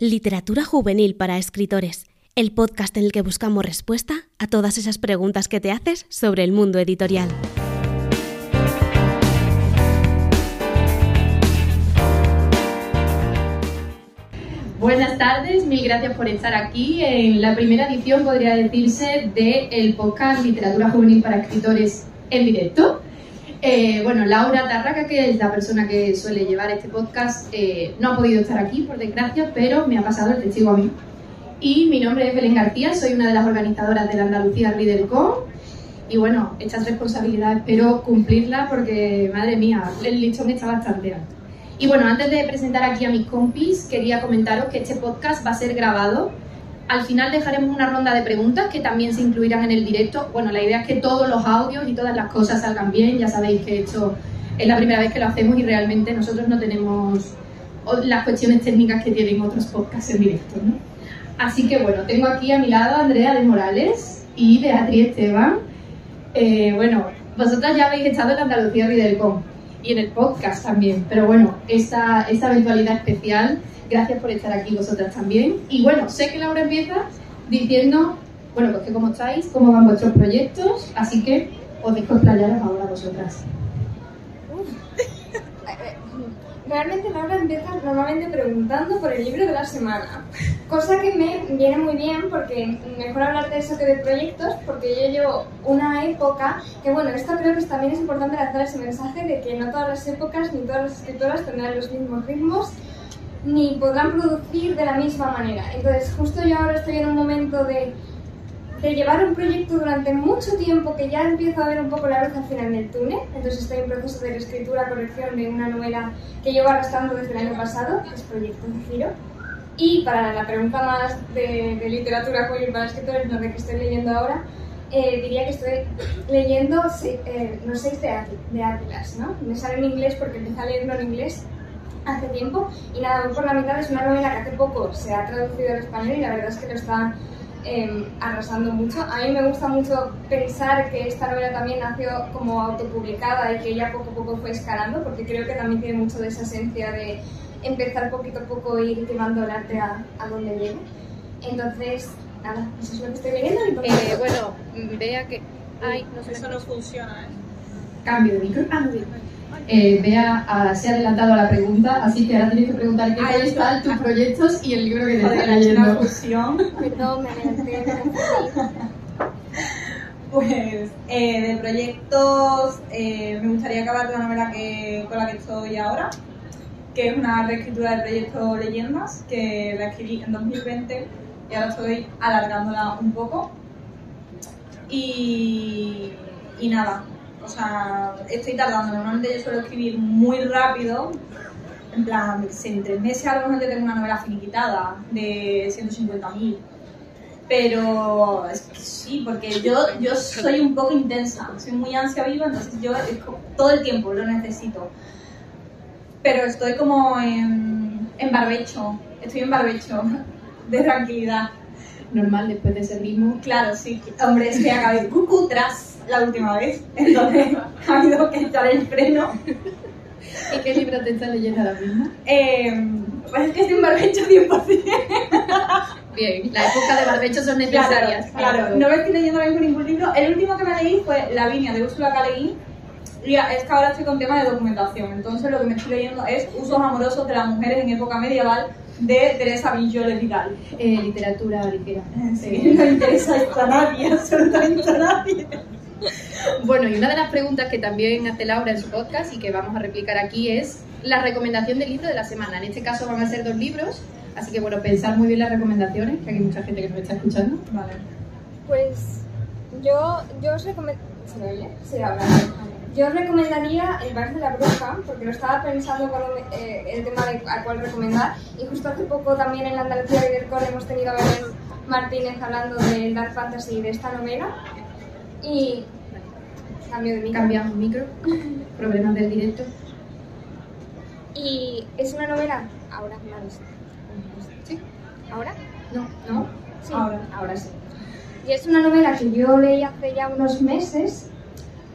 Literatura juvenil para escritores, el podcast en el que buscamos respuesta a todas esas preguntas que te haces sobre el mundo editorial. Buenas tardes, mil gracias por estar aquí en la primera edición, podría decirse, del podcast Literatura Juvenil para Escritores en directo. Eh, bueno, Laura Tarraca, que es la persona que suele llevar este podcast, eh, no ha podido estar aquí, por desgracia, pero me ha pasado el testigo a mí. Y mi nombre es Belén García, soy una de las organizadoras de la Andalucía ReaderCon. Y bueno, estas responsabilidades espero cumplirla porque, madre mía, el listón está bastante alto. Y bueno, antes de presentar aquí a mis compis, quería comentaros que este podcast va a ser grabado al final dejaremos una ronda de preguntas que también se incluirán en el directo. Bueno, la idea es que todos los audios y todas las cosas salgan bien. Ya sabéis que esto es la primera vez que lo hacemos y realmente nosotros no tenemos las cuestiones técnicas que tienen otros podcasts en directo. ¿no? Así que bueno, tengo aquí a mi lado a Andrea de Morales y Beatriz Esteban. Eh, bueno, vosotras ya habéis estado en la Andalucía Ridelcom y en el podcast también, pero bueno, esta, esta eventualidad especial Gracias por estar aquí vosotras también. Y bueno, sé que Laura empieza diciendo, bueno, pues que cómo estáis, cómo van vuestros proyectos, así que os dejo explayaros ahora vosotras. Realmente Laura empieza normalmente preguntando por el libro de la semana, cosa que me viene muy bien porque mejor hablar de eso que de proyectos, porque yo llevo una época que, bueno, esto creo que también es importante lanzar ese mensaje de que no todas las épocas ni todas las escritoras tendrán los mismos ritmos ni podrán producir de la misma manera. Entonces, justo yo ahora estoy en un momento de, de llevar un proyecto durante mucho tiempo que ya empiezo a ver un poco la luz al final del túnel. Entonces, estoy en proceso de escritura, corrección de una novela que llevo arrastrando desde el año pasado, que es Proyecto Ciro. Y para la pregunta más de, literatura juvenil para escritores, no de que estoy leyendo ahora, eh, diría que estoy leyendo eh, No sé de, de Atlas, ¿no? Me sale en inglés porque empecé a leerlo en inglés hace tiempo y nada, voy por la mitad, es una novela que hace poco se ha traducido al español y la verdad es que lo está em, arrasando mucho. A mí me gusta mucho pensar que esta novela también nació como autopublicada y que ya poco a poco fue escalando porque creo que también tiene mucho de esa esencia de empezar poquito a poco e ir llevando el arte a, a donde llegue. Entonces, nada, eso es lo que estoy leyendo. Eh, bueno, vea que... Ay, no sé. Eso no funciona, ¿eh? Cambio de micro. Ah, eh, Bea ah, se ha adelantado a la pregunta, así que ahora tienes que preguntar qué tal están tus proyectos y el libro que te estás leyendo. Perdón, me adelanté. Pues eh, de proyectos eh, me gustaría acabar la novela que, con la que estoy ahora, que es una reescritura del proyecto Leyendas, que la escribí en 2020 y ahora estoy alargándola un poco. Y, y nada, o sea, estoy tardando. Normalmente yo suelo escribir muy rápido. En plan, en tres meses a lo mejor tengo una novela finiquitada de 150.000. Pero es que sí, porque yo, yo soy un poco intensa, soy muy ansia viva, entonces yo todo el tiempo lo necesito. Pero estoy como en, en barbecho, estoy en barbecho de tranquilidad. Normal después de ese ritmo. Claro, sí. Hombre, es que acabé cucu tras la última vez, entonces ha habido que echar el freno. ¿Y qué libro te estás leyendo ahora mismo? Eh, pues es que estoy en barbecho 100%. Bien, la época de barbecho son necesarias. Claro, no me estoy leyendo ahora mismo ningún libro. El último que me leí fue La Viña de Úrsula K. Y es que ahora estoy con tema de documentación. Entonces lo que me estoy leyendo es Usos amorosos de las mujeres en época medieval de Teresa Villole Vidal. Eh, literatura ligera. Sí, no interesa a nadie, absolutamente a nadie. Bueno, y una de las preguntas que también hace Laura en su podcast y que vamos a replicar aquí es la recomendación del libro de la semana. En este caso van a ser dos libros, así que bueno, pensar muy bien las recomendaciones, que hay mucha gente que nos está escuchando. Vale. Pues yo, yo os recomendaría... ¿Se me. Yo recomendaría El Bar de la Bruja, porque lo estaba pensando cuando eh, el tema de a cuál recomendar. Y justo hace poco también en la Andalucía Vercor hemos tenido a Belén Martínez hablando del Dark Fantasy de esta novela. Y cambio de micro. Cambiamos micro. Problemas del directo. Y es una novela. Ahora, ¿Sí? ¿Ahora? No, no. Sí. Ahora, ahora sí. Y es una novela que yo leí hace ya unos meses,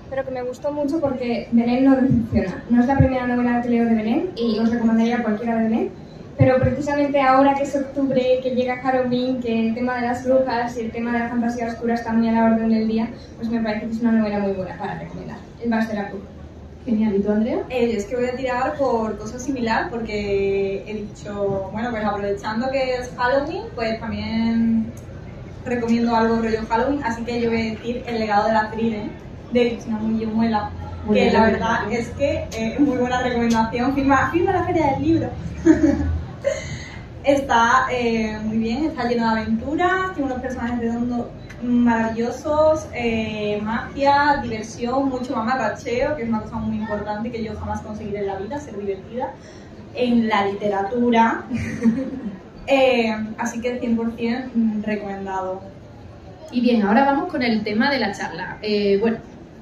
pero que me gustó mucho porque Belén no decepciona. No es la primera novela que leo de Belén y os recomendaría cualquiera de Belén. Pero precisamente ahora que es octubre, que llega Halloween, que el tema de las brujas y el tema de la fantasía oscura está muy a la orden del día, pues me parece que es una novela muy buena para recomendar. El Master Apu. Genial, ¿y tú, Andrea? Eh, es que voy a tirar por cosas similar porque he dicho, bueno, pues aprovechando que es Halloween, pues también recomiendo algo rollo Halloween, así que yo voy a decir El legado de la Trine de Cristina Muela, que buena la verdad recomendación. es que eh, es muy buena recomendación, firma, firma la feria del libro. está eh, muy bien, está lleno de aventuras, tiene unos personajes redondos maravillosos, eh, magia, diversión, mucho mamarracheo, que es una cosa muy importante que yo jamás conseguiré en la vida, ser divertida, en la literatura. Eh, así que 100% mm, recomendado. Y bien, ahora vamos con el tema de la charla. Eh, bueno,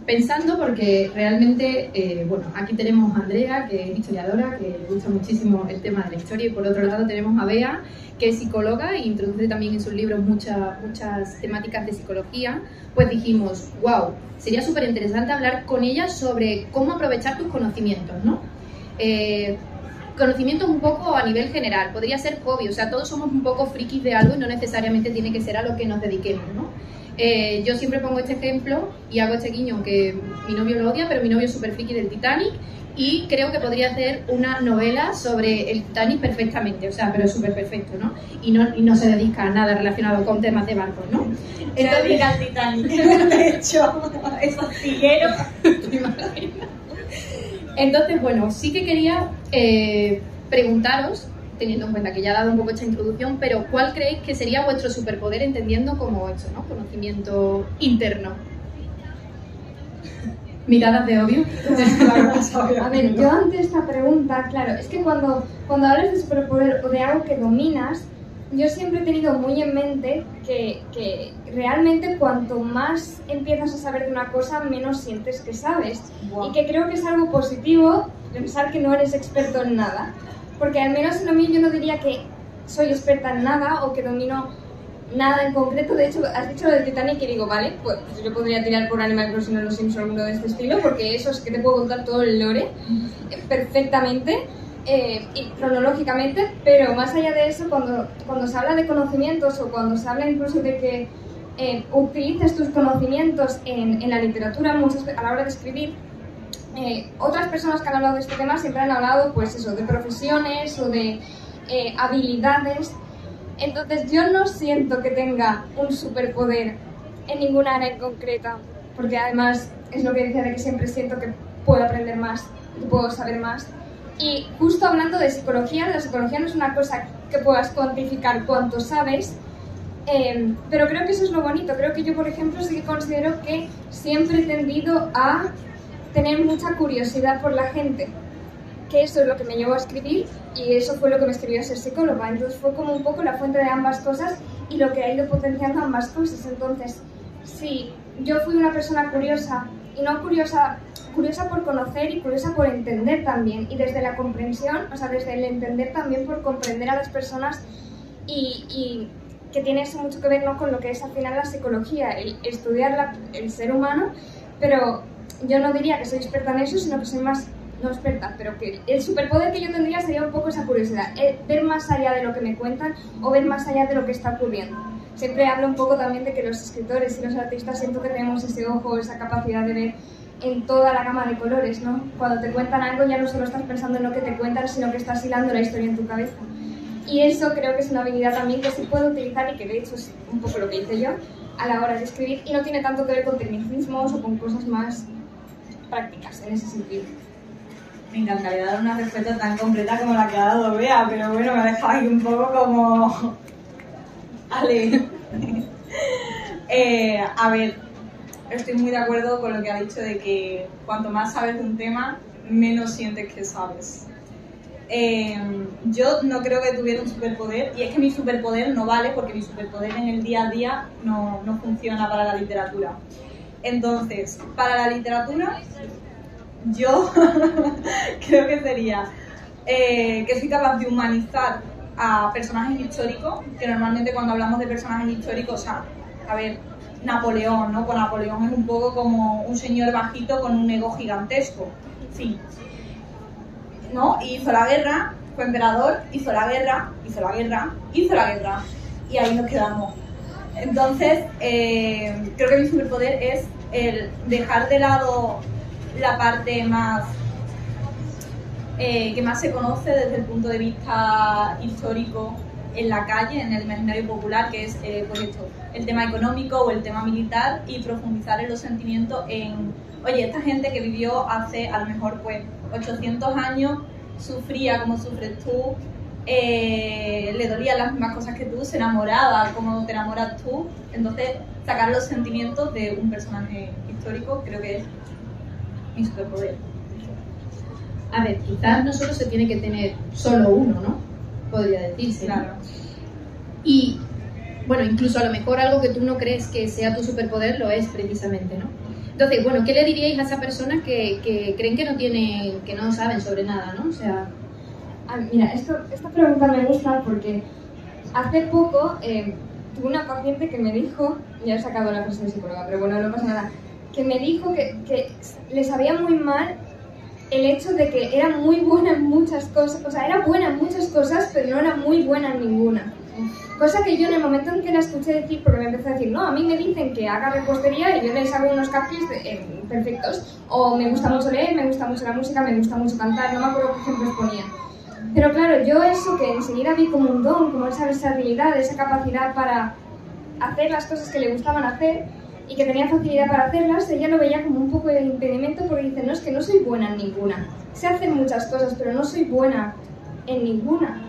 pensando porque realmente, eh, bueno, aquí tenemos a Andrea, que es historiadora, que le gusta muchísimo el tema de la historia, y por otro lado tenemos a Bea, que es psicóloga e introduce también en sus libros muchas muchas temáticas de psicología, pues dijimos, wow, sería súper interesante hablar con ella sobre cómo aprovechar tus conocimientos, ¿no? Eh, conocimientos un poco a nivel general, podría ser hobby, o sea, todos somos un poco frikis de algo y no necesariamente tiene que ser a lo que nos dediquemos, ¿no? Eh, yo siempre pongo este ejemplo y hago este guiño, aunque mi novio lo odia, pero mi novio es súper friki del Titanic y creo que podría hacer una novela sobre el Titanic perfectamente, o sea, pero súper perfecto, ¿no? Y, ¿no? y no se dedica a nada relacionado con temas de barcos, ¿no? Se dedica al Titanic, de hecho, es astillero. Entonces, bueno, sí que quería eh, preguntaros, teniendo en cuenta que ya he dado un poco esta introducción, pero ¿cuál creéis que sería vuestro superpoder entendiendo como esto, ¿no? Conocimiento interno. Miradas de odio. A ver, yo ante esta pregunta, claro, es que cuando, cuando hablas de superpoder o de algo que dominas, yo siempre he tenido muy en mente que, que realmente cuanto más empiezas a saber de una cosa, menos sientes que sabes. Y que creo que es algo positivo pensar que no eres experto en nada. Porque al menos en lo mío yo no diría que soy experta en nada o que domino nada en concreto. De hecho, has dicho lo del Titanic y digo, vale, pues yo podría tirar por Animal Crossing o Los Simpsons uno de este estilo, porque eso es que te puedo contar todo el lore eh, perfectamente eh, y cronológicamente, pero más allá de eso, cuando, cuando se habla de conocimientos o cuando se habla incluso de que eh, utilices tus conocimientos en, en la literatura muchas a la hora de escribir, eh, otras personas que han hablado de este tema siempre han hablado, pues eso, de profesiones o de eh, habilidades. Entonces yo no siento que tenga un superpoder en ninguna área en concreta, porque además es lo que decía de que siempre siento que puedo aprender más, que puedo saber más. Y justo hablando de psicología, la psicología no es una cosa que puedas cuantificar cuánto sabes, eh, pero creo que eso es lo bonito. Creo que yo, por ejemplo, sí que considero que siempre he tendido a tener mucha curiosidad por la gente, que eso es lo que me llevó a escribir y eso fue lo que me escribió a ser psicóloga. Entonces fue como un poco la fuente de ambas cosas y lo que ha ido potenciando ambas cosas. Entonces, sí, yo fui una persona curiosa y no curiosa, curiosa por conocer y curiosa por entender también. Y desde la comprensión, o sea, desde el entender también por comprender a las personas y, y que tiene eso mucho que ver ¿no? con lo que es al final la psicología, el estudiar la- el ser humano, pero yo no diría que soy experta en eso, sino que soy más, no experta, pero que el superpoder que yo tendría sería un poco esa curiosidad, el ver más allá de lo que me cuentan o ver más allá de lo que está ocurriendo. Siempre hablo un poco también de que los escritores y los artistas siento que tenemos ese ojo, esa capacidad de ver en toda la gama de colores, ¿no? Cuando te cuentan algo ya no solo estás pensando en lo que te cuentan, sino que estás hilando la historia en tu cabeza. Y eso creo que es una habilidad también que se puede utilizar y que de hecho es un poco lo que hice yo a la hora de escribir y no tiene tanto que ver con tecnicismos o con cosas más prácticas en ese sentido. Me encantaría dar una respuesta tan completa como la que ha dado Bea, pero bueno, me ha dejado ahí un poco como... Ale. Eh, a ver, estoy muy de acuerdo con lo que ha dicho de que cuanto más sabes de un tema, menos sientes que sabes. Eh, yo no creo que tuviera un superpoder, y es que mi superpoder no vale porque mi superpoder en el día a día no, no funciona para la literatura. Entonces, para la literatura, yo creo que sería eh, que soy capaz de humanizar a personajes históricos, que normalmente cuando hablamos de personajes históricos, a ver, Napoleón, ¿no? Pues Napoleón es un poco como un señor bajito con un ego gigantesco, sí. ¿No? Y hizo la guerra fue emperador, hizo la guerra, hizo la guerra, hizo la guerra. Y ahí nos quedamos. Entonces, eh, creo que mi superpoder es el dejar de lado la parte más eh, que más se conoce desde el punto de vista histórico en la calle, en el imaginario popular, que es eh, pues el tema económico o el tema militar y profundizar en los sentimientos en, oye, esta gente que vivió hace a lo mejor pues 800 años, sufría como sufres tú, eh, le dolían las mismas cosas que tú, se enamoraba como te enamoras tú, entonces sacar los sentimientos de un personaje histórico creo que es mi superpoder. A ver, quizás no solo se tiene que tener solo uno, ¿no? Podría decirse. Claro. Y bueno, incluso a lo mejor algo que tú no crees que sea tu superpoder lo es precisamente, ¿no? Entonces, bueno, ¿qué le diríais a esas personas que, que creen que no tienen, que no saben sobre nada, ¿no? O sea, Ah, mira, esto, esta pregunta me gusta porque hace poco eh, tuve una paciente que me dijo, ya he sacado la frase de psicóloga, pero bueno, no pasa nada, que me dijo que, que le sabía muy mal el hecho de que era muy buena en muchas cosas, o sea, era buena en muchas cosas, pero no era muy buena en ninguna. Cosa que yo en el momento en que la escuché decir, porque me empecé a decir, no, a mí me dicen que haga repostería y yo les hago unos cupcakes eh, perfectos, o me gusta mucho leer, me gusta mucho la música, me gusta mucho cantar, no me acuerdo qué ejemplos ponía. Pero claro, yo eso que enseguida vi como un don, como esa versatilidad, esa capacidad para hacer las cosas que le gustaban hacer y que tenía facilidad para hacerlas, ella lo veía como un poco de impedimento porque dice, no, es que no soy buena en ninguna. Sé hacer muchas cosas, pero no soy buena en ninguna.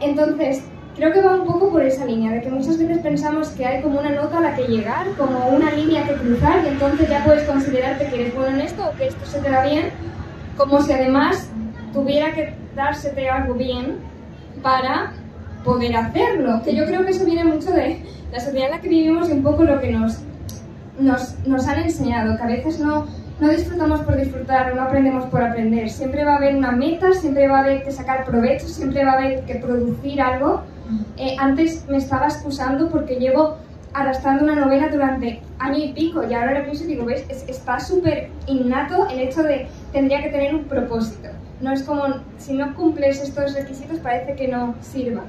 Entonces, creo que va un poco por esa línea, de que muchas veces pensamos que hay como una nota a la que llegar, como una línea que cruzar, y entonces ya puedes considerarte que eres bueno en esto o que esto se te da bien, como si además tuviera que dársete algo bien para poder hacerlo. Que yo creo que eso viene mucho de la sociedad en la que vivimos y un poco lo que nos, nos, nos han enseñado, que a veces no, no disfrutamos por disfrutar, no aprendemos por aprender. Siempre va a haber una meta, siempre va a haber que sacar provecho, siempre va a haber que producir algo. Eh, antes me estaba excusando porque llevo arrastrando una novela durante año y pico y ahora lo pienso y digo, ¿ves? Es- está súper innato el hecho de tendría que tener un propósito. No es como, si no cumples estos requisitos parece que no sirva.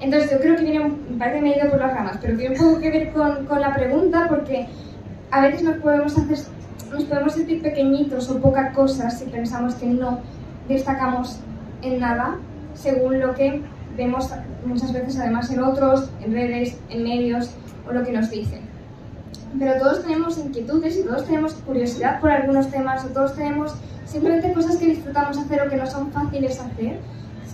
Entonces yo creo que viene, parece que me he ido por las ramas, pero tiene un poco que ver con, con la pregunta porque a veces nos podemos hacer, nos podemos sentir pequeñitos o poca cosa si pensamos que no destacamos en nada según lo que vemos muchas veces además en otros, en redes, en medios o lo que nos dicen. Pero todos tenemos inquietudes y todos tenemos curiosidad por algunos temas o todos tenemos simplemente cosas que disfrutamos hacer o que no son fáciles hacer,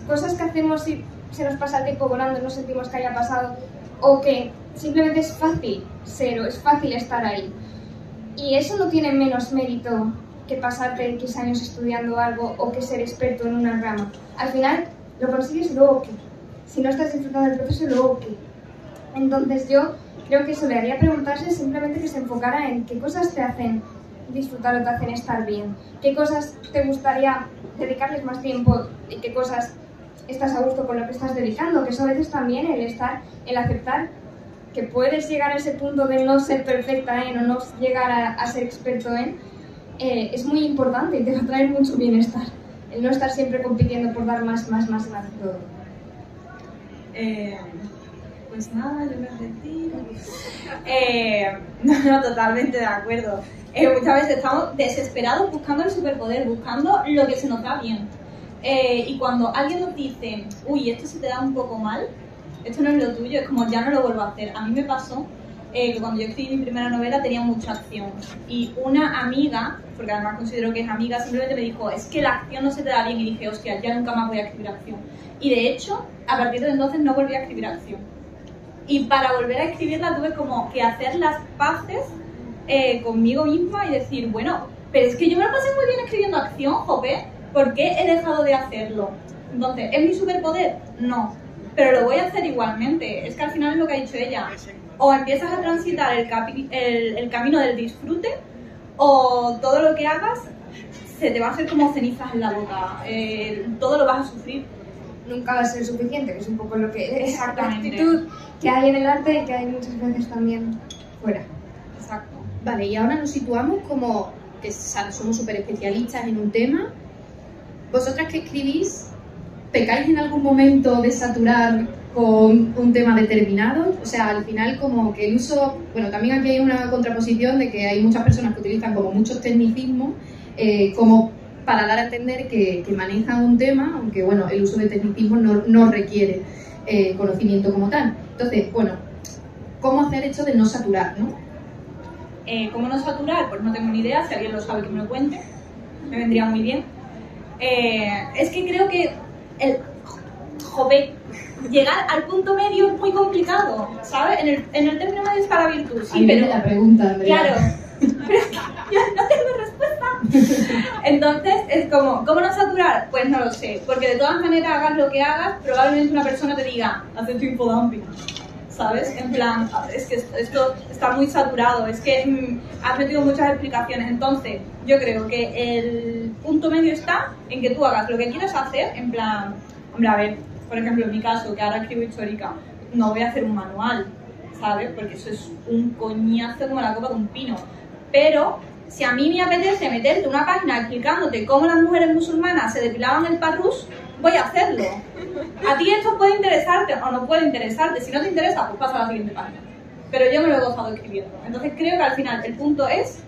cosas que hacemos y se nos pasa el tiempo volando, no sentimos que haya pasado o que simplemente es fácil ser o es fácil estar ahí. Y eso no tiene menos mérito que pasarte X años estudiando algo o que ser experto en una rama. Al final lo consigues luego que. Si no estás disfrutando del proceso, luego que. Entonces yo creo que eso le haría preguntarse simplemente que se enfocara en qué cosas te hacen disfrutar o te hacen estar bien, qué cosas te gustaría dedicarles más tiempo y qué cosas estás a gusto con lo que estás dedicando, que eso a veces también el estar, el aceptar que puedes llegar a ese punto de no ser perfecta en o no llegar a, a ser experto en, eh, es muy importante y te va a traer mucho bienestar. El no estar siempre compitiendo por dar más, más, más, más todo. Eh, pues nada, yo me retiro. Eh, no, no, totalmente de acuerdo. Eh, muchas veces estamos desesperados buscando el superpoder, buscando lo que se nos da bien. Eh, y cuando alguien nos dice, uy, esto se te da un poco mal, esto no es lo tuyo, es como ya no lo vuelvo a hacer. A mí me pasó eh, que cuando yo escribí mi primera novela tenía mucha acción. Y una amiga, porque además considero que es amiga, simplemente me dijo, es que la acción no se te da bien. Y dije, hostia, ya nunca más voy a escribir acción. Y de hecho, a partir de entonces no volví a escribir acción. Y para volver a escribirla tuve como que hacer las paces eh, conmigo misma y decir, bueno, pero es que yo me lo pasé muy bien escribiendo acción, jope, ¿por qué he dejado de hacerlo? Entonces, ¿es mi superpoder? No, pero lo voy a hacer igualmente. Es que al final es lo que ha dicho ella. O empiezas a transitar el, capi- el, el camino del disfrute, o todo lo que hagas se te va a hacer como cenizas en la boca. Eh, todo lo vas a sufrir. Nunca va a ser suficiente, que es un poco lo que es la actitud que hay en el arte y que hay muchas veces también fuera. Exacto. Vale, y ahora nos situamos como que somos súper especialistas en un tema. Vosotras que escribís, ¿pecáis en algún momento de saturar con un tema determinado? O sea, al final como que el uso, bueno, también aquí hay una contraposición de que hay muchas personas que utilizan como muchos tecnicismos eh, como para dar a entender que, manejan un tema, aunque bueno, el uso de tecnicismos no, requiere eh, conocimiento como tal. Entonces, bueno, ¿cómo hacer esto de no saturar, no? Eh, ¿Cómo no saturar? Pues no tengo ni idea, si alguien lo sabe que me lo cuente, me vendría muy bien. es que creo que el joven, llegar al punto medio es muy complicado, ¿sabes? En el, en el término medio está la virtud, sí, pero... la pregunta, Andrea. Claro, pero es que yo no tengo respuesta. Entonces, es como, ¿cómo no saturar? Pues no lo sé, porque de todas maneras, hagas lo que hagas, probablemente una persona te diga, hace tu infodumping. ¿Sabes? En plan, es que esto está muy saturado, es que mm, has metido muchas explicaciones. Entonces, yo creo que el punto medio está en que tú hagas lo que quieras hacer, en plan, hombre, a ver, por ejemplo, en mi caso, que ahora escribo histórica, no voy a hacer un manual, ¿sabes? Porque eso es un coñazo como la copa de un pino. Pero si a mí me apetece meterte una página explicándote cómo las mujeres musulmanas se depilaban el parrus, voy a hacerlo. A ti esto puede interesarte o no puede interesarte. Si no te interesa, pues pasa a la siguiente página. Pero yo me lo he gozado escribiendo. Entonces creo que al final el punto es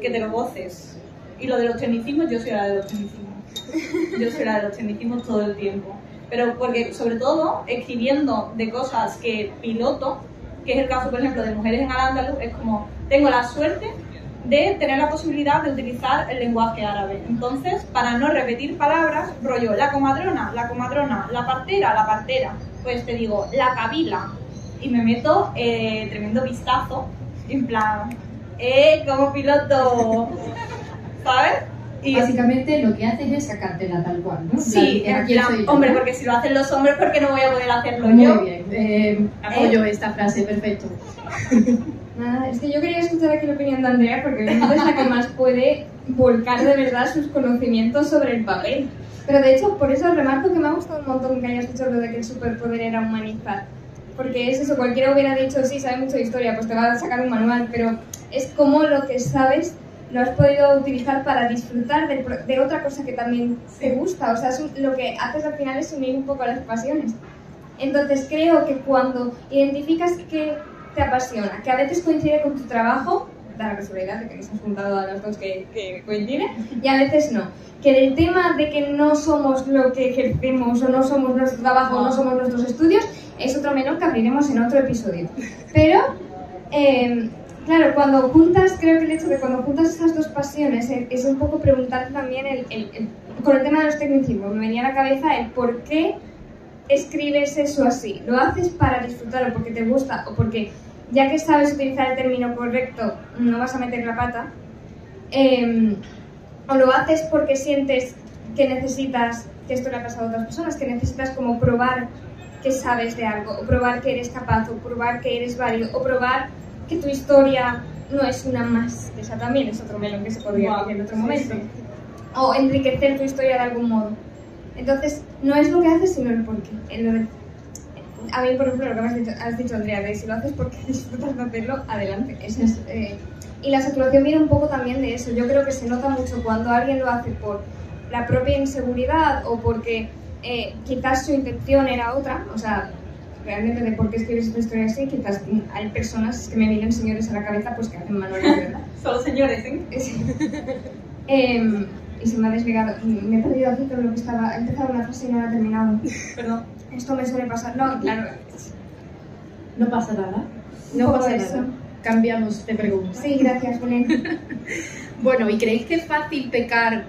que te lo goces. Y lo de los tecnicismos, yo soy la de los tecnicismos. Yo soy la de los tecnicismos todo el tiempo pero porque sobre todo escribiendo de cosas que piloto, que es el caso, por ejemplo, de Mujeres en Al-Ándalus, es como, tengo la suerte de tener la posibilidad de utilizar el lenguaje árabe. Entonces, para no repetir palabras, rollo, la comadrona, la comadrona, la partera, la partera, pues te digo, la cabila, y me meto eh, tremendo vistazo, en plan, eh, como piloto, ¿sabes? Y básicamente lo que haces es sacártela tal cual, ¿no? Sí, hombre, porque si lo hacen los hombres, ¿por qué no voy a poder hacerlo Muy yo? Muy bien, eh, apoyo esta frase, perfecto. Nada, es que yo quería escuchar aquí la opinión de Andrea porque es la que más puede volcar de verdad sus conocimientos sobre el papel. Pero de hecho, por eso remarco que me ha gustado un montón que hayas dicho lo de que el superpoder era humanizar. Porque es eso, cualquiera hubiera dicho, sí, sabe mucho de historia, pues te va a sacar un manual, pero es como lo que sabes lo has podido utilizar para disfrutar de, otra cosa que también te gusta. O sea, lo que haces al final es unir un poco las pasiones. Entonces creo que cuando identificas que te apasiona, que a veces coincide con tu trabajo, da la casualidad de que nos has juntado a los dos que, que coincide, y a veces no. Que el tema de que no somos lo que ejercemos o no somos nuestro trabajo o no somos nuestros estudios es otro menor que abriremos en otro episodio. Pero eh, Claro, cuando juntas, creo que el hecho de cuando juntas esas dos pasiones eh, es un poco preguntar también el, con el tema de los tecnicismos. Me venía a la cabeza el por qué escribes eso así. ¿Lo haces para disfrutar o porque te gusta o porque ya que sabes utilizar el término correcto no vas a meter la pata? Em, ¿O lo haces porque sientes que necesitas, que esto le ha pasado a otras personas, que necesitas como probar que sabes de algo, o probar que eres capaz, o probar que eres válido, o probar que tu historia no es una más, esa también es otro melón que se podría decir en otro momento. O enriquecer tu historia de algún modo. Entonces, no es lo que haces, sino el porqué. a mí, por ejemplo, lo que has dicho, has dicho, Andrea, de si lo haces porque disfrutas de hacerlo, adelante. es, eh, y la saturación viene un poco también de eso. Yo creo que se nota mucho cuando alguien lo hace por la propia inseguridad o porque eh, quizás su intención era otra. O sea, realmente de por qué escribes esta historia así, quizás hay personas que me vienen señores a la cabeza pues que hacen manuales, ¿verdad? Solo señores, ¿eh? eh, y se me ha desligado. Me he perdido aquí con lo que estaba. He empezado una frase y no la he terminado. Perdón. Esto me suele pasar. No, claro. No pasa nada. No pasa nada. Cambiamos de pregunta. Sí, gracias, Belén. bueno, ¿y creéis que es fácil pecar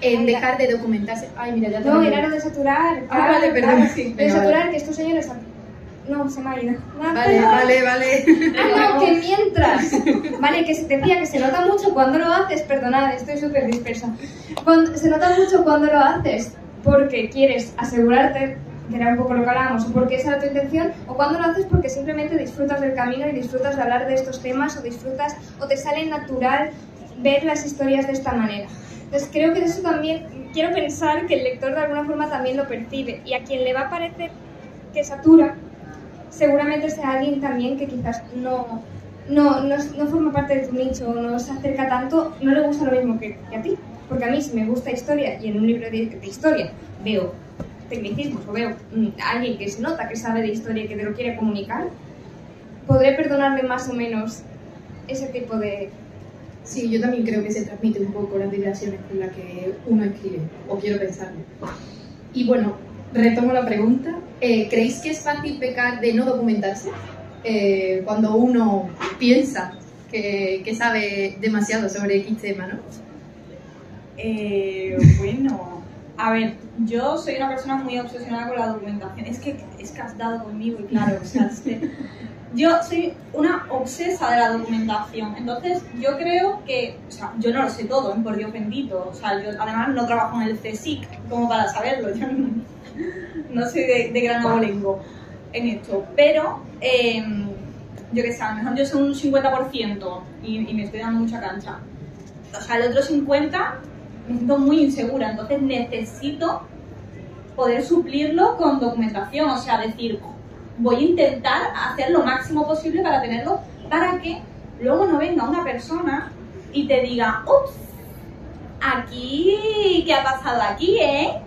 en dejar de documentarse? Ay, mira, ya te No, era lo de saturar. Ah, vale, perdón. Sí, de saturar, que estos señores no, se me ha ido. vale, vale, vale. Ah, no, que mientras. Vale, que se decía que se nota mucho cuando lo haces. Perdonad, estoy súper dispersa. se nota mucho cuando lo haces porque quieres asegurarte, que era un poco lo que hablábamos, o porque esa era tu intención, o cuando lo haces porque simplemente disfrutas del camino y disfrutas de hablar de estos temas, o disfrutas, o te sale natural ver las historias de esta manera. Entonces creo que eso también, quiero pensar que el lector de alguna forma también lo percibe, y a quien le va a parecer que satura, seguramente sea alguien también que quizás no, no, no, no, forma parte de tu nicho, no se acerca tanto, no le gusta lo mismo que, a ti. Porque a mí, si me gusta historia y en un libro de, historia veo tecnicismos o veo mm, a alguien que se nota que sabe de historia y que te lo quiere comunicar, podré perdonarle más o menos ese tipo de... Sí, yo también creo que se transmite un poco las vibraciones con las que uno escribe, o quiero pensarlo. Y bueno, retomo la pregunta. Eh, ¿Creéis que es fácil pecar de no documentarse? Eh, cuando uno piensa que, que sabe demasiado sobre X tema, ¿no? Eh, bueno, a ver, yo soy una persona muy obsesionada con la documentación. Es que, es que has dado conmigo y claro, o sea, es que yo soy una obsesa de la documentación. Entonces, yo creo que, o sea, yo no lo sé todo, ¿eh? por Dios bendito. O sea, yo además no trabajo en el CSIC como para saberlo. Yo no, no soy de, de gran abolengo en esto. Pero, eh, yo que sé, a lo mejor yo soy un 50% y, y me estoy dando mucha cancha. O sea, el otro 50% me siento muy insegura, entonces necesito poder suplirlo con documentación, o sea, decir, voy a intentar hacer lo máximo posible para tenerlo, para que luego no venga una persona y te diga, ups, aquí, ¿qué ha pasado aquí, eh?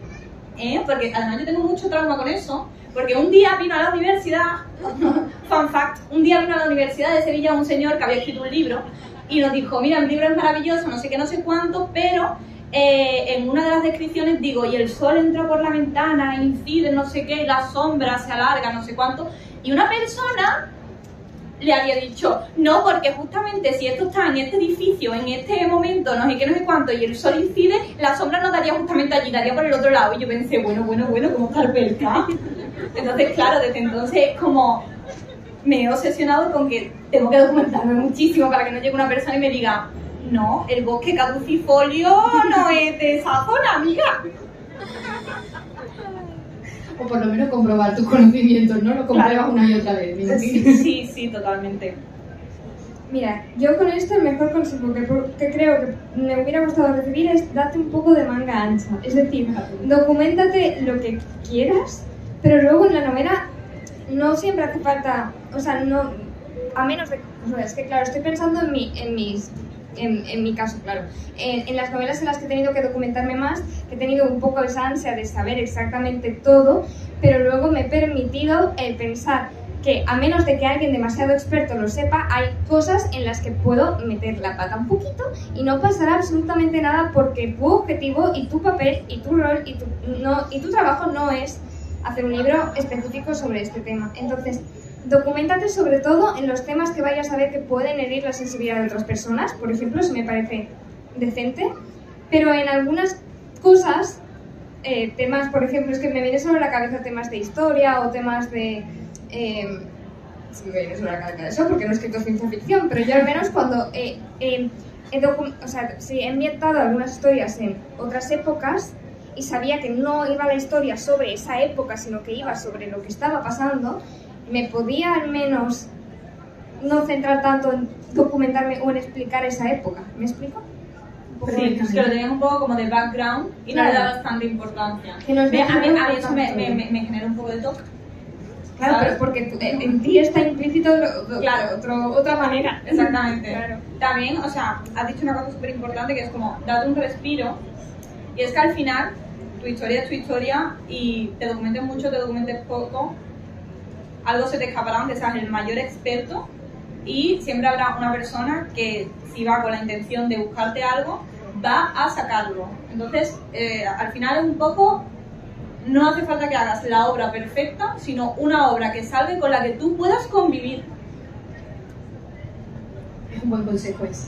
¿Eh? Porque además yo tengo mucho trauma con eso, porque un día vino a la universidad, fun fact, un día vino a la Universidad de Sevilla un señor que había escrito un libro y nos dijo, mira, el libro es maravilloso, no sé qué, no sé cuánto, pero eh, en una de las descripciones digo, y el sol entra por la ventana, incide, no sé qué, la sombra se alarga, no sé cuánto, y una persona le había dicho, no, porque justamente si esto está en este edificio, en este momento, no sé qué, no sé cuánto, y el sol incide, la sombra no daría justamente allí, daría por el otro lado. Y yo pensé, bueno, bueno, bueno, ¿cómo está el pelca? Entonces, claro, desde entonces como me he obsesionado con que tengo que documentarme muchísimo para que no llegue una persona y me diga, no, el bosque caducifolio no es de esa zona, amiga. O por lo menos comprobar tus conocimientos, ¿no? Lo compruebas Claro. una y otra vez. Sí, sí, sí, totalmente. Mira, yo con esto el mejor consejo que, que creo que me hubiera gustado recibir es date un poco de manga ancha. Es decir, documentate lo que quieras, pero luego en la novela no siempre hace falta, o sea, no, a menos de, o sea, es que claro, estoy pensando en mi, en mis, en, en mi caso, claro, en, en las novelas en las que he tenido que documentarme más, he tenido un poco esa ansia de saber exactamente todo, pero luego me he permitido el pensar que a menos de que alguien demasiado experto lo sepa, hay cosas en las que puedo meter la pata un poquito y no pasará absolutamente nada porque tu objetivo y tu papel y tu rol y tu, no, y tu trabajo no es hacer un libro específico sobre este tema. Entonces, documentate sobre todo en los temas que vayas a ver que pueden herir la sensibilidad de otras personas, por ejemplo, eso me parece decente, pero en algunas cosas, eh, temas, por ejemplo, es que me viene a la cabeza temas de historia o temas de... Eh, sí me viene a la cabeza eso porque no he escrito ciencia ficción, pero yo al menos cuando he, o sea, sí, he ambientado algunas historias en otras épocas y sabía que no iba la historia sobre esa época, sino que iba sobre lo que estaba pasando, me podía al menos no centrar tanto en documentarme o en explicar esa época. ¿Me explico? Sí, es que lo tenías un poco como de background y no le Claro. da bastante importancia. Que nos Ve, a, mí, a mí eso me, me, me, me genera un poco de toque. Claro, ¿sabes? pero porque tú- en, en ti está implícito lo- Claro. otro- otra manera. Exactamente. Claro. También, o sea, has dicho una cosa súper importante que es como date un respiro. Y es que al final tu historia es tu historia y te documentes mucho, te documentes poco. Algo se te escapará aunque seas el mayor experto. Y siempre habrá una persona que, si va con la intención de buscarte algo, va a sacarlo. Entonces, eh, al final es un poco no hace falta que hagas la obra perfecta, sino una obra que salve con la que tú puedas convivir. Es un buen consejo ese.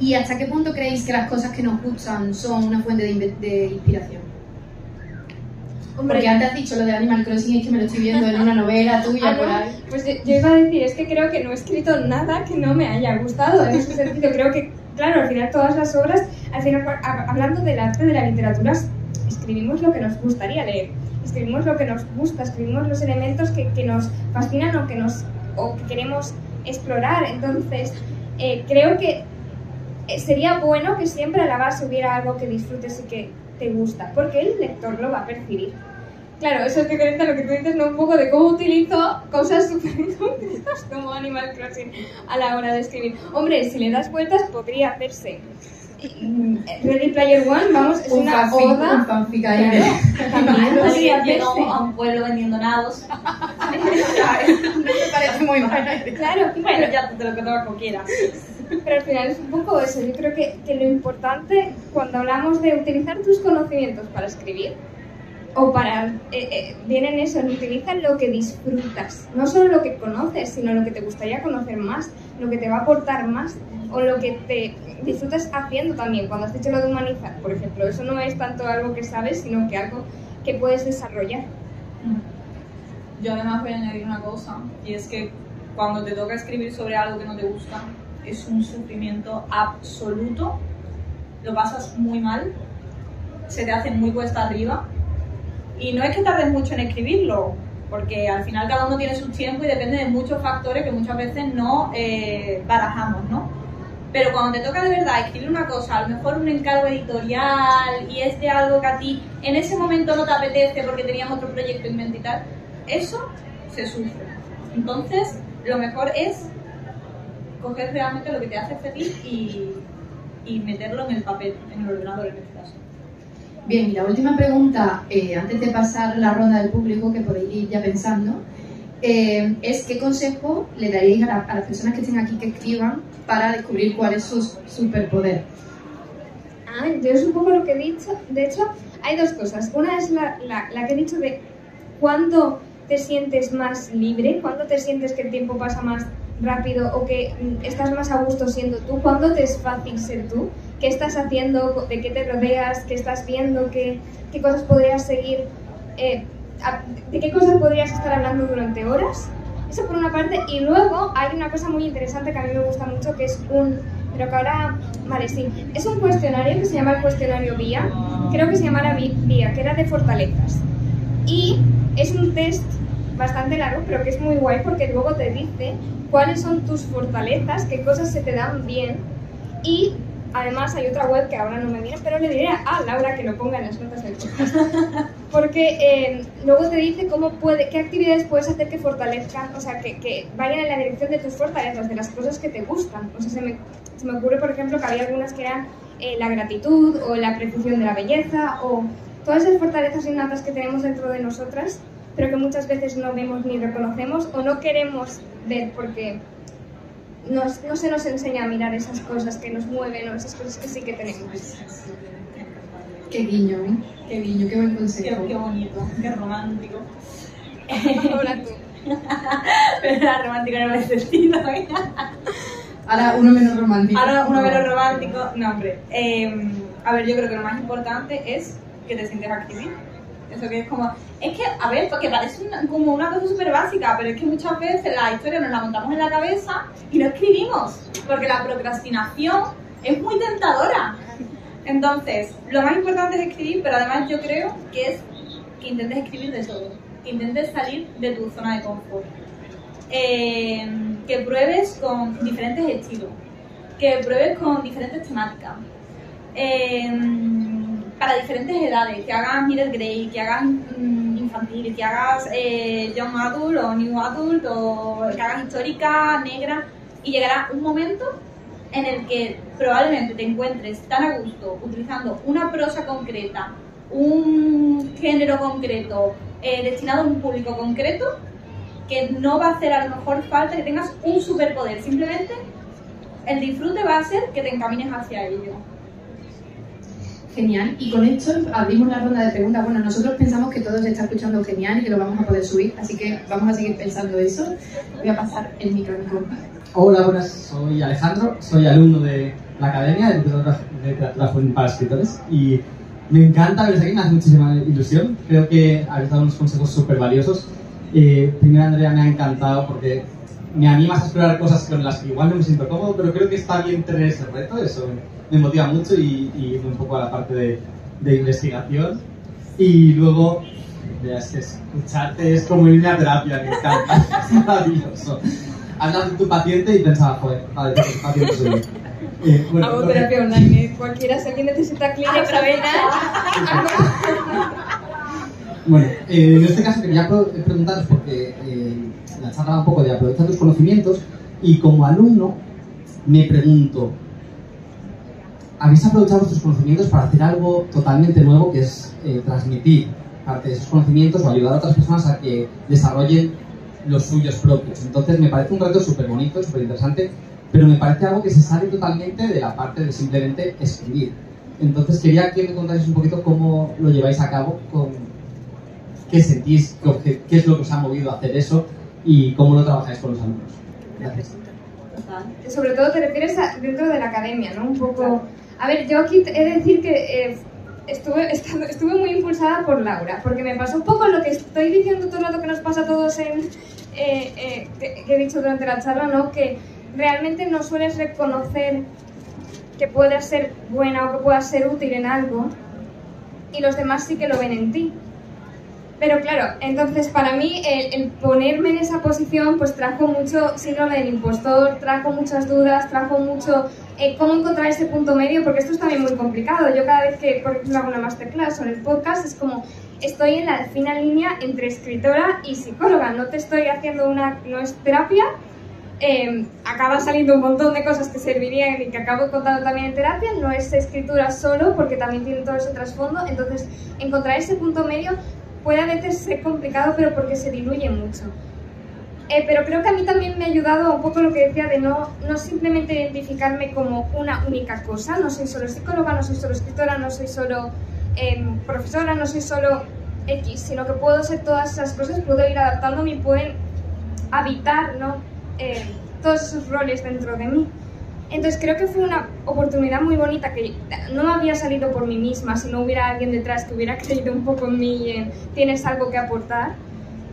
¿Y hasta qué punto creéis que las cosas que nos gustan son una fuente de inspiración? Hombre, Porque antes has dicho lo de Animal Crossing, es que me lo estoy viendo en una novela tuya Ah, por no, ahí. Pues yo, iba a decir, es que creo que no he escrito nada que no me haya gustado en ese sentido. Creo que, claro, al final todas las obras, al final, hablando del arte de la literatura, escribimos lo que nos gustaría leer, escribimos lo que nos gusta, escribimos los elementos que, que nos fascinan o que, nos, o que queremos explorar. Entonces, eh, creo que sería bueno que siempre a la base hubiera algo que disfrutes y que te gusta, porque el lector lo va a percibir. Claro, eso es diferente a lo que tú dices, ¿no? Un poco de cómo utilizo cosas súper concretas como Animal Crossing a la hora de escribir. Hombre, si le das vueltas podría hacerse. Ready Player One, vamos, es Un una fanfic, un oda. fanfic ahí. Claro, también podría hacerse. a un pueblo vendiendo nados. Me parece muy idea. Claro, Bueno, ya te lo que tomas como quieras. Pero al final es un poco eso. Yo creo que, que lo importante cuando hablamos de utilizar tus conocimientos para escribir, o para. Eh, eh, viene en eso, en utilizar lo que disfrutas. No solo lo que conoces, sino lo que te gustaría conocer más, lo que te va a aportar más, o lo que te disfrutas haciendo también. Cuando has dicho lo de humanizar, por ejemplo, eso no es tanto algo que sabes, sino que algo que puedes desarrollar. Yo además voy a añadir una cosa, y es que cuando te toca escribir sobre algo que no te gusta, es un sufrimiento absoluto, lo pasas muy mal, se te hace muy cuesta arriba, y no es que tardes mucho en escribirlo, porque al final cada uno tiene su tiempo y depende de muchos factores que muchas veces no eh, barajamos, ¿no? Pero cuando te toca de verdad escribir una cosa, a lo mejor un encargo editorial y es de algo que a ti en ese momento no te apetece porque tenías otro proyecto en mente y tal, eso se sufre. Entonces, lo mejor es coger realmente lo que te hace feliz y, y meterlo en el papel, en el ordenador en este caso. Bien, y la última pregunta, eh, antes de pasar la ronda del público, que podéis ir ya pensando, eh, es qué consejo le daríais a, la- a las personas que estén aquí que escriban para descubrir cuál es su superpoder. Ah, yo es un poco lo que he dicho. De hecho, hay dos cosas. Una es la, la, la que he dicho de cuándo te sientes más libre, cuándo te sientes que el tiempo pasa más rápido o que mm, estás más a gusto siendo tú, cuándo te es fácil ser tú, qué estás haciendo, de qué te rodeas, qué estás viendo, qué, qué cosas podrías seguir, eh, de qué cosas podrías estar hablando durante horas. Eso por una parte. Y luego hay una cosa muy interesante que a mí me gusta mucho, que es un... Pero que ahora... Vale, sí. Es un cuestionario que se llama el cuestionario VIA. Creo que se llamara Vi- VIA, que era de fortalezas. Y es un test bastante largo, pero que es muy guay porque luego te dice cuáles son tus fortalezas, qué cosas se te dan bien. Y además hay otra web que ahora no me viene, pero le diré a Laura que lo ponga en las notas del podcast. Porque eh, luego te dice cómo puede, qué actividades puedes hacer que fortalezcan, o sea, que, que vayan en la dirección de tus fortalezas, de las cosas que te gustan. O sea, se me, se me ocurre, por ejemplo, que había algunas que eran eh, la gratitud o la apreciación de la belleza o todas esas fortalezas innatas que tenemos dentro de nosotras, pero que muchas veces no vemos ni reconocemos o no queremos ver porque nos- no se nos enseña a mirar esas cosas que nos mueven o esas cosas que sí que tenemos. Qué guiño, ¿eh? Qué guiño, qué buen consejo. qué bonito, qué romántico. Ahora tú. Pero era romántico en el sentido. ¿eh? Ahora uno menos romántico. Ahora uno lo romántico. No, hombre. Eh, a ver, yo creo que lo más importante es que te sientes a escribir. Eso que es como. Es que, a ver, porque parece como una cosa súper básica, pero es que muchas veces la historia nos la montamos en la cabeza y no escribimos. Porque la procrastinación es muy tentadora. Entonces, lo más importante es escribir, pero además yo creo que es que intentes escribir de todo. Que intentes salir de tu zona de confort. Eh, que pruebes con diferentes estilos. Que pruebes con diferentes temáticas. Eh, para diferentes edades, que hagas middle grade, que hagas mm, infantil, que hagas eh, young adult o new adult, o que hagas histórica, negra, y llegará un momento en el que probablemente te encuentres tan a gusto utilizando una prosa concreta, un género concreto, eh, destinado a un público concreto, que no va a hacer a lo mejor falta que tengas un superpoder, simplemente el disfrute va a ser que te encamines hacia ello. Genial. Y con esto abrimos la ronda de preguntas. Bueno, nosotros pensamos que todo se está escuchando genial y que lo vamos a poder subir, así que vamos a seguir pensando eso. Voy a pasar el micro a mi compa. Hola, buenas, soy Alejandro, soy alumno de la Academia de Literatura Juvenil para Escritores y me encanta veros aquí, me hace muchísima ilusión. Creo que habéis dado unos consejos súper valiosos. Eh, primero, Andrea, me ha encantado porque me animas a explorar cosas con las que igual no me siento cómodo, pero creo que está bien tener ese reto, eso me motiva mucho y, y un poco a la parte de, de investigación. Y luego, es que escucharte es como irme a terapia, me encanta, es maravilloso. Hablas de tu paciente y pensaba, joder, vale, pues el paciente soy yo. Eh, bueno, Hago terapia online, eh, cualquiera, si alguien necesita clínica, Bueno, eh, en este caso quería preguntaros porque eh, la charla va un poco de aprovechar tus conocimientos y como alumno me pregunto, habéis aprovechado vuestros conocimientos para hacer algo totalmente nuevo, que es eh, transmitir parte de esos conocimientos o ayudar a otras personas a que desarrollen los suyos propios. Entonces me parece un reto súper bonito, súper interesante, pero me parece algo que se sale totalmente de la parte de simplemente escribir. Entonces quería que me contarais un poquito cómo lo lleváis a cabo, con qué sentís, qué es lo que os ha movido a hacer eso y cómo lo trabajáis con los alumnos. Gracias. Sobre todo te refieres a dentro de la academia, ¿no? Un poco... A ver, yo aquí he de decir que eh, estuve, estuve muy impulsada por Laura, porque me pasó un poco lo que estoy diciendo todo el rato que nos pasa a todos en... Eh, eh, que, he dicho durante la charla, ¿no? Que realmente no sueles reconocer que puedas ser buena o que puedas ser útil en algo y los demás sí que lo ven en ti. Pero claro, entonces para mí el, ponerme en esa posición pues trajo mucho síndrome del impostor, trajo muchas dudas, trajo mucho eh, cómo encontrar ese punto medio, porque esto es también muy complicado. Yo cada vez que, por ejemplo, hago una masterclass sobre el podcast, es como estoy en la fina línea entre escritora y psicóloga. No te estoy haciendo una, no es terapia, eh, acaba saliendo un montón de cosas que servirían y que acabo contando también en terapia. No es escritura solo, porque también tiene todo ese trasfondo. Entonces, encontrar ese punto medio puede a veces ser complicado, pero porque se diluye mucho. Eh, pero creo que a mí también me ha ayudado un poco lo que decía de no, no simplemente identificarme como una única cosa. No soy solo psicóloga, no soy solo escritora, no soy solo em, profesora, no soy solo X, sino que puedo ser todas esas cosas, puedo ir adaptándome y pueden habitar ¿no? Eh, todos esos roles dentro de mí. Entonces creo que fue una oportunidad muy bonita que no me había salido por mí misma si no hubiera alguien detrás que hubiera creído un poco en mí y en tienes algo que aportar.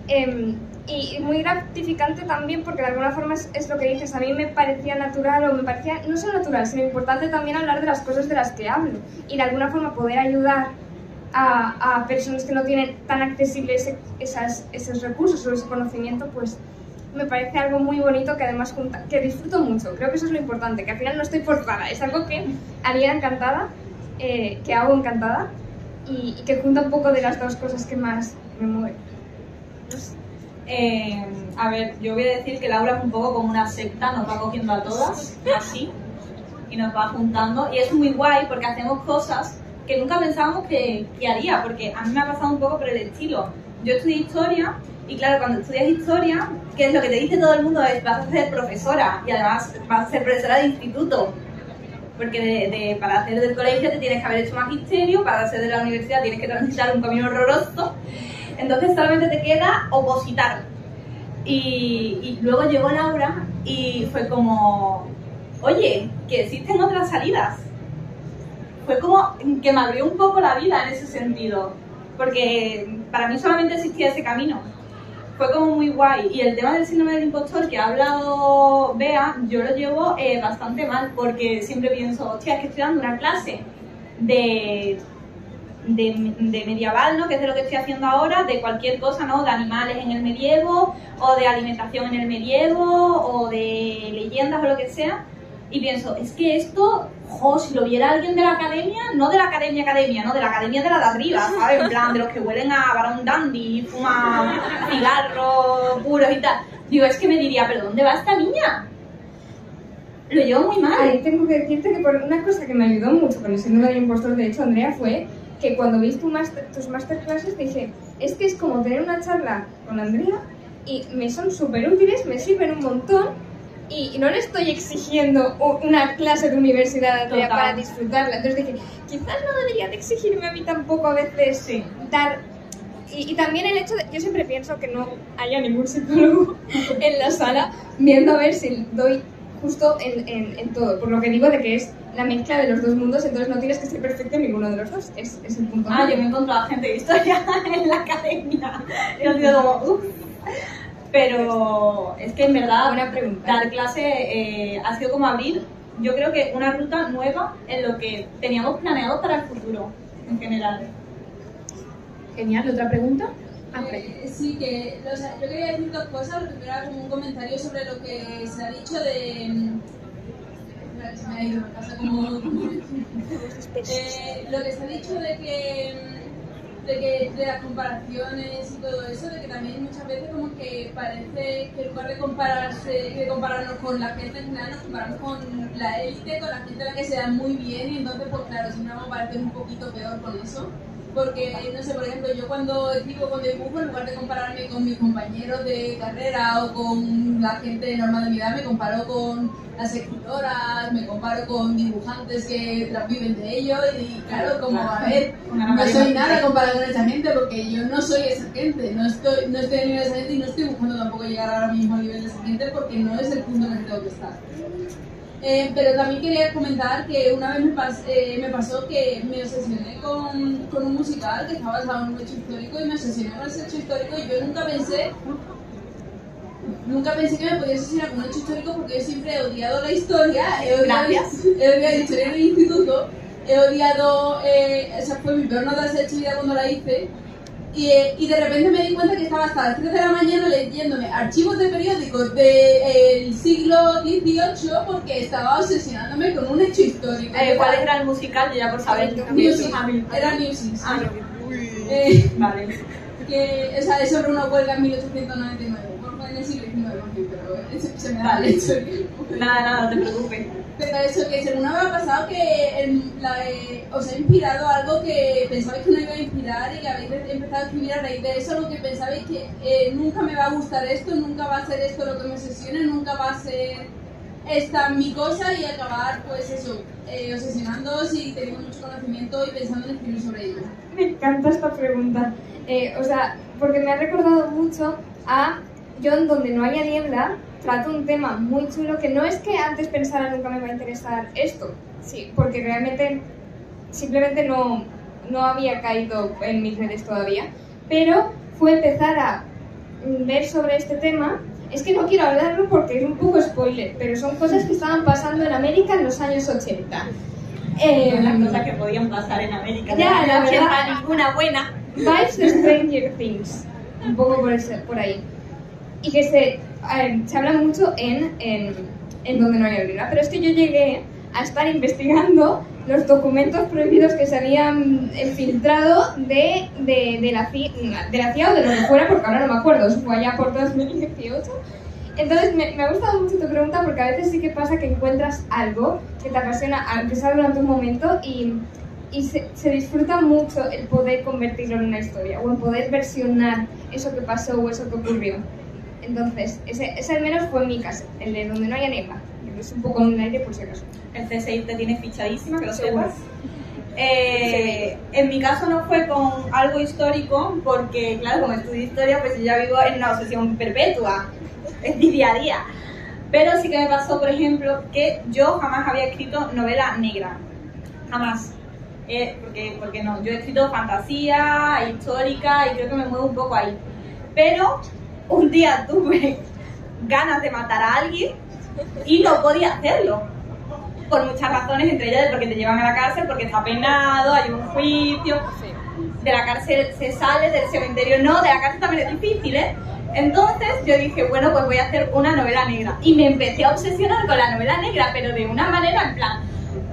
Em, y muy gratificante también porque de alguna forma es, lo que dices, a mí me parecía natural o me parecía no solo natural, sino importante también hablar de las cosas de las que hablo y de alguna forma poder ayudar a, a personas que no tienen tan accesibles esos recursos o ese conocimiento, pues me parece algo muy bonito que además que disfruto mucho. Creo que eso es lo importante, que al final no estoy forzada, es algo que haría encantada, eh, que hago encantada y, que junta un poco de las dos cosas que más me mueven. Eh, a ver, yo voy a decir que Laura es un poco como una secta, nos va cogiendo a todas, así, y nos va juntando. Y es muy guay porque hacemos cosas que nunca pensábamos que, que haría, porque a mí me ha pasado un poco por el estilo. Yo estudié historia y claro, cuando estudias historia, que es lo que te dice todo el mundo es vas a ser profesora y además vas a ser profesora de instituto. Porque de, para hacer del colegio te tienes que haber hecho magisterio, para hacer de la universidad tienes que transitar un camino horroroso. Entonces solamente te queda opositar. Y, y luego llegó Laura y fue como, oye, que existen otras salidas. Fue como que me abrió un poco la vida en ese sentido. Porque para mí solamente existía ese camino fue como muy guay. Y el tema del síndrome del impostor que ha hablado Bea, yo lo llevo eh, bastante mal porque siempre pienso, hostia, es que estoy dando una clase de, de, medieval, ¿no? Que es de lo que estoy haciendo ahora, de cualquier cosa, ¿no? De animales en el medievo, o de alimentación en el medievo, o de leyendas o lo que sea y pienso, es que esto, jo, si lo viera alguien de la academia, no de la academia academia, no, de la academia de la de arriba, ¿sabes? En plan, de los que huelen a varón dandy, fuman cigarros puros y tal. Digo, es que me diría, ¿pero dónde va esta niña? Lo llevo muy mal. Ahí tengo que decirte que por una cosa que me ayudó mucho con el síndrome del impostor, de hecho, Andrea, fue que cuando vi tu master, tus masterclasses dije, es que es como tener una charla con Andrea y me son súper útiles, me sirven un montón y no le estoy exigiendo una clase de universidad para disfrutarla. Entonces dije, quizás no debería de exigirme a mí tampoco a veces dar... Y, y, también el hecho de... Yo siempre pienso que no haya ningún psicólogo en la sala viendo a ver si doy justo en, en, en, todo. Por lo que digo de que es la mezcla de los dos mundos, entonces no tienes que ser perfecto en ninguno de los dos. Es, es el punto. Ah, yo me he encontrado gente de historia en la academia. Y he sido como, uff pero es que en verdad dar clase eh, ha sido como abrir, yo creo que una ruta nueva en lo que teníamos planeado para el futuro en general. Genial, ¿otra pregunta? Ah, eh, sí, que o sea, yo quería decir dos cosas. Lo primero era como un comentario sobre lo que se ha dicho de. Mm, se me ha ido, pasa como. eh, lo que se ha dicho de que mm, de, que, de las comparaciones y todo eso, de que también muchas veces como que parece que en lugar de compararse, de compararnos con la gente en nos comparamos con la élite, con la gente a la que se da muy bien y entonces pues claro, siempre vamos a parecer un poquito peor con eso. Porque, no sé, por ejemplo, yo cuando escribo con dibujo, en lugar de compararme con mis compañeros de carrera o con la gente normal de mi edad, me comparo con las escritoras, me comparo con dibujantes que viven de ello y claro, como a ver, no soy nada comparado con esa gente porque yo no soy esa gente, no estoy, no estoy de esa gente y no estoy buscando tampoco llegar ahora mismo a nivel de esa gente porque no es el punto en el que tengo que estar. Eh, pero también quería comentar que una vez me, pas, eh, me pasó que me obsesioné con, con, un musical que estaba basado en un hecho histórico y me obsesioné con ese hecho histórico y yo nunca pensé nunca pensé que me podía obsesionar con un hecho histórico porque yo siempre he odiado la historia, he odiado, he odiado la historia en el instituto, he odiado, eh, esa fue mi peor nota de selectividad cuando la hice y, y, de repente me di cuenta que estaba hasta las 3 de la mañana leyéndome archivos de periódicos del siglo XVIII porque estaba obsesionándome con un hecho histórico. Eh, ¿Cuál era el musical? Ya por saber. Music. Era Music. Ah, eh, vale. Que, o sea, es sobre una huelga en 1899. Bueno, en el siglo XIX, pero se me da el hecho. Nada, nada, no te preocupes. Pero eso que según me ha pasado que la, os ha inspirado algo que pensabais que no iba a inspirar y que habéis empezado a escribir a raíz de eso, lo que pensabais que eh, nunca me va a gustar esto, nunca va a ser esto lo que me obsesione, nunca va a ser esta mi cosa y acabar pues eso, eh, obsesionándoos y teniendo mucho conocimiento y pensando en escribir sobre ello. Me encanta esta pregunta, eh, o sea, porque me ha recordado mucho a John donde no haya niebla, trata un tema muy chulo que no es que antes pensara nunca me va a interesar esto, sí, porque realmente simplemente no, no había caído en mis redes todavía, pero fue empezar a ver sobre este tema. Es que no quiero hablarlo porque es un poco spoiler, pero son cosas que estaban pasando en América en los años 80. Eh, las cosas que podían pasar en América. Ya, la verdad. ninguna buena. Vibes de Stranger Things. Un poco por, ese, por ahí. Y que se se habla mucho en, en, donde no hay olvida, pero es que yo llegué a estar investigando los documentos prohibidos que se habían filtrado de, de, de, la, de CIA o de lo que fuera, porque ahora no me acuerdo, fue allá por 2018. Entonces, me, me, ha gustado mucho tu pregunta porque a veces sí que pasa que encuentras algo que te apasiona, aunque sea durante un momento, y, y se, se, disfruta mucho el poder convertirlo en una historia o el poder versionar eso que pasó o eso que ocurrió. Entonces, ese, ese al menos fue mi caso, el de donde no haya niebla. Es un poco el aire por si acaso. El C6 te tiene fichadísima, que lo sepas. Eh, en mi caso no fue con algo histórico, porque claro, como estudio historia, pues yo ya vivo en una obsesión perpetua, es mi día a día. Pero sí que me pasó, por ejemplo, que yo jamás había escrito novela negra. Jamás. Eh, porque, porque no, yo he escrito fantasía, histórica y creo que me muevo un poco ahí. Pero un día tuve ganas de matar a alguien y no podía hacerlo. Por muchas razones, entre ellas porque te llevan a la cárcel, porque está penado, hay un juicio. De la cárcel se sale, del cementerio no, de la cárcel también es difícil, ¿eh? Entonces yo dije, bueno, pues voy a hacer una novela negra. Y me empecé a obsesionar con la novela negra, pero de una manera en plan.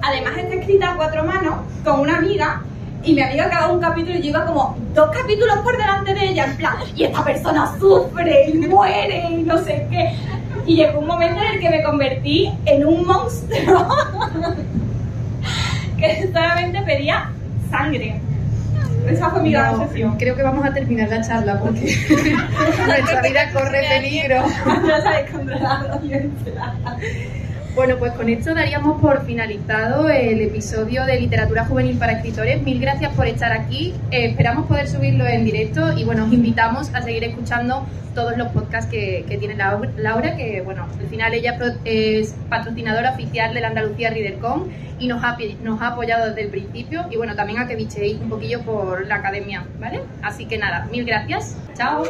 Además está escrita a cuatro manos con una amiga y mi amiga acababa un capítulo y yo iba como dos capítulos por delante de ella, en plan, y esta persona sufre y muere y no sé qué. Y llegó un momento en el que me convertí en un monstruo que solamente pedía sangre. Esa fue mi gran obsesión. Creo que vamos a terminar la charla porque nuestra vida corre peligro. no sabes controlar la bueno, pues con esto daríamos por finalizado el episodio de Literatura Juvenil para Escritores. Mil gracias por estar aquí. Eh, esperamos poder subirlo en directo y bueno, os invitamos a seguir escuchando todos los podcasts que, tiene Laura, que bueno, al final ella es patrocinadora oficial de la Andalucía ReaderCon y nos ha, nos ha apoyado desde el principio y bueno, también a que bichéis un poquillo por la academia, ¿vale? Así que nada, mil gracias. Chao.